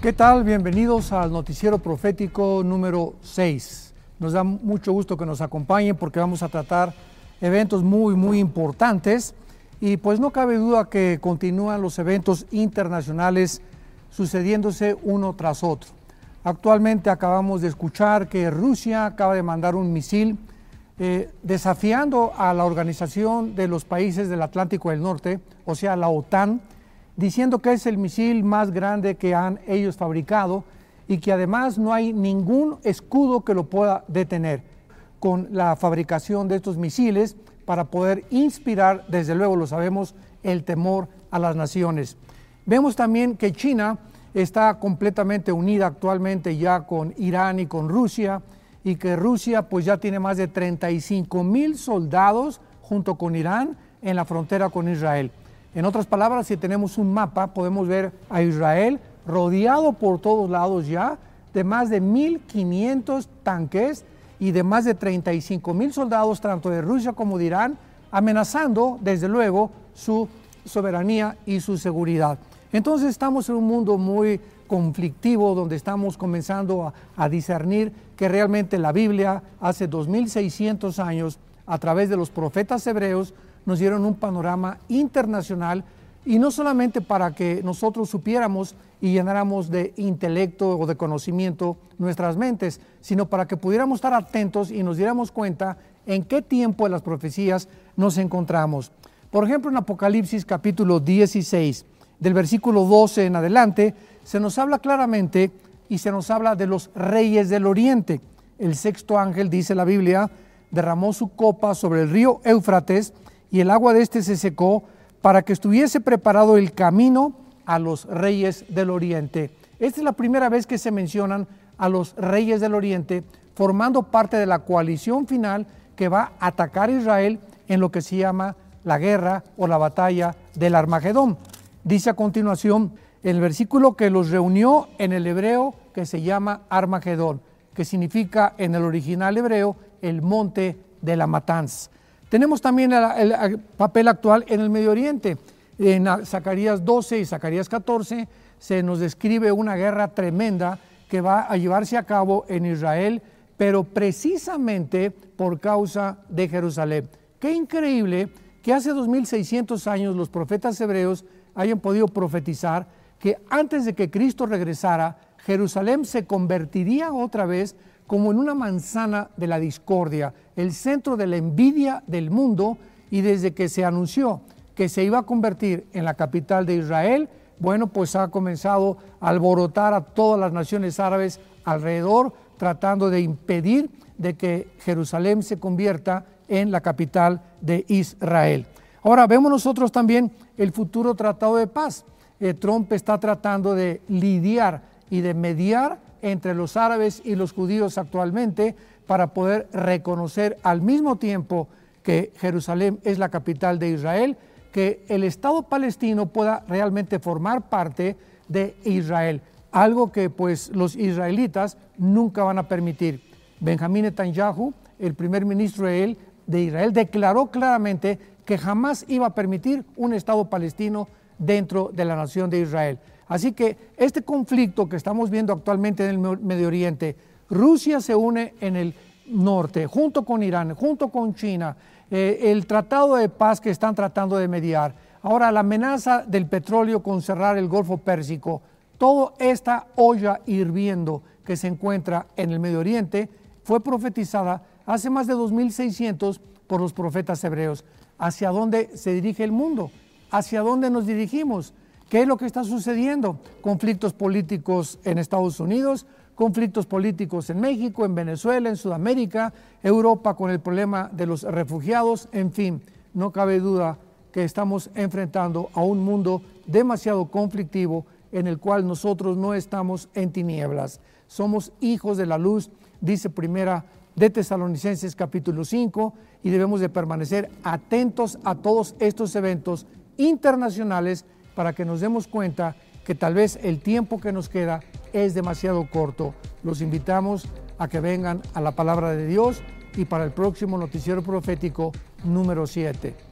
¿Qué tal? Bienvenidos al noticiero profético número 6. Nos da mucho gusto que nos acompañen porque vamos a tratar eventos muy, muy importantes y pues no cabe duda que continúan los eventos internacionales sucediéndose uno tras otro. Actualmente acabamos de escuchar que Rusia acaba de mandar un misil eh, desafiando a la Organización de los Países del Atlántico del Norte, o sea, la OTAN, diciendo que es el misil más grande que han ellos fabricado y que además no hay ningún escudo que lo pueda detener con la fabricación de estos misiles para poder inspirar, desde luego lo sabemos, el temor a las naciones. Vemos también que China está completamente unida actualmente ya con Irán y con Rusia y que Rusia pues ya tiene más de 35 mil soldados junto con Irán en la frontera con Israel. En otras palabras, si tenemos un mapa, podemos ver a Israel rodeado por todos lados ya de más de 1.500 tanques y de más de 35 mil soldados, tanto de Rusia como de Irán, amenazando, desde luego, su soberanía y su seguridad. Entonces estamos en un mundo muy conflictivo donde estamos comenzando a, a discernir que realmente la Biblia hace 2600 años, a través de los profetas hebreos, nos dieron un panorama internacional y no solamente para que nosotros supiéramos y llenáramos de intelecto o de conocimiento nuestras mentes, sino para que pudiéramos estar atentos y nos diéramos cuenta en qué tiempo de las profecías nos encontramos. Por ejemplo, en Apocalipsis capítulo 16, del versículo 12 en adelante, se nos habla claramente y se nos habla de los reyes del oriente. El sexto ángel, dice la Biblia, derramó su copa sobre el río Éufrates y el agua de éste se secó para que estuviese preparado el camino a los reyes del oriente. Esta es la primera vez que se mencionan a los reyes del oriente formando parte de la coalición final que va a atacar a Israel en lo que se llama la guerra o la batalla del Armagedón. Dice a continuación el versículo que los reunió en el hebreo que se llama Armagedón, que significa en el original hebreo el monte de la matanza. Tenemos también el, papel actual en el Medio Oriente. En Zacarías 12 y Zacarías 14 se nos describe una guerra tremenda que va a llevarse a cabo en Israel, pero precisamente por causa de Jerusalén. Qué increíble que hace 2600 años los profetas hebreos hayan podido profetizar que antes de que Cristo regresara, Jerusalén se convertiría otra vez como en una manzana de la discordia, el centro de la envidia del mundo, y desde que se anunció que se iba a convertir en la capital de Israel, bueno, pues ha comenzado a alborotar a todas las naciones árabes alrededor, tratando de impedir de que Jerusalén se convierta en la capital de Israel. Ahora vemos nosotros también el futuro tratado de paz. Eh, Trump está tratando de lidiar y de mediar entre los árabes y los judíos actualmente para poder reconocer al mismo tiempo que Jerusalén es la capital de Israel, que el Estado palestino pueda realmente formar parte de Israel, algo que pues los israelitas nunca van a permitir. Benjamín Netanyahu, el primer ministro de, de Israel, declaró claramente que jamás iba a permitir un Estado palestino dentro de la nación de Israel. Así que este conflicto que estamos viendo actualmente en el Medio Oriente, Rusia se une en el norte, junto con Irán, junto con China, eh, el tratado de paz que están tratando de mediar, ahora la amenaza del petróleo con cerrar el Golfo Pérsico, toda esta olla hirviendo que se encuentra en el Medio Oriente fue profetizada hace más de 2600 por los profetas hebreos. ¿Hacia dónde se dirige el mundo? ¿Hacia dónde nos dirigimos? ¿Qué es lo que está sucediendo? Conflictos políticos en Estados Unidos, conflictos políticos en México, en Venezuela, en Sudamérica, Europa con el problema de los refugiados, en fin, no cabe duda que estamos enfrentando a un mundo demasiado conflictivo en el cual nosotros no estamos en tinieblas. Somos hijos de la luz, dice primera de Tesalonicenses capítulo 5, y debemos de permanecer atentos a todos estos eventos internacionales para que nos demos cuenta que tal vez el tiempo que nos queda es demasiado corto. Los invitamos a que vengan a la palabra de Dios y para el próximo noticiero profético número 7.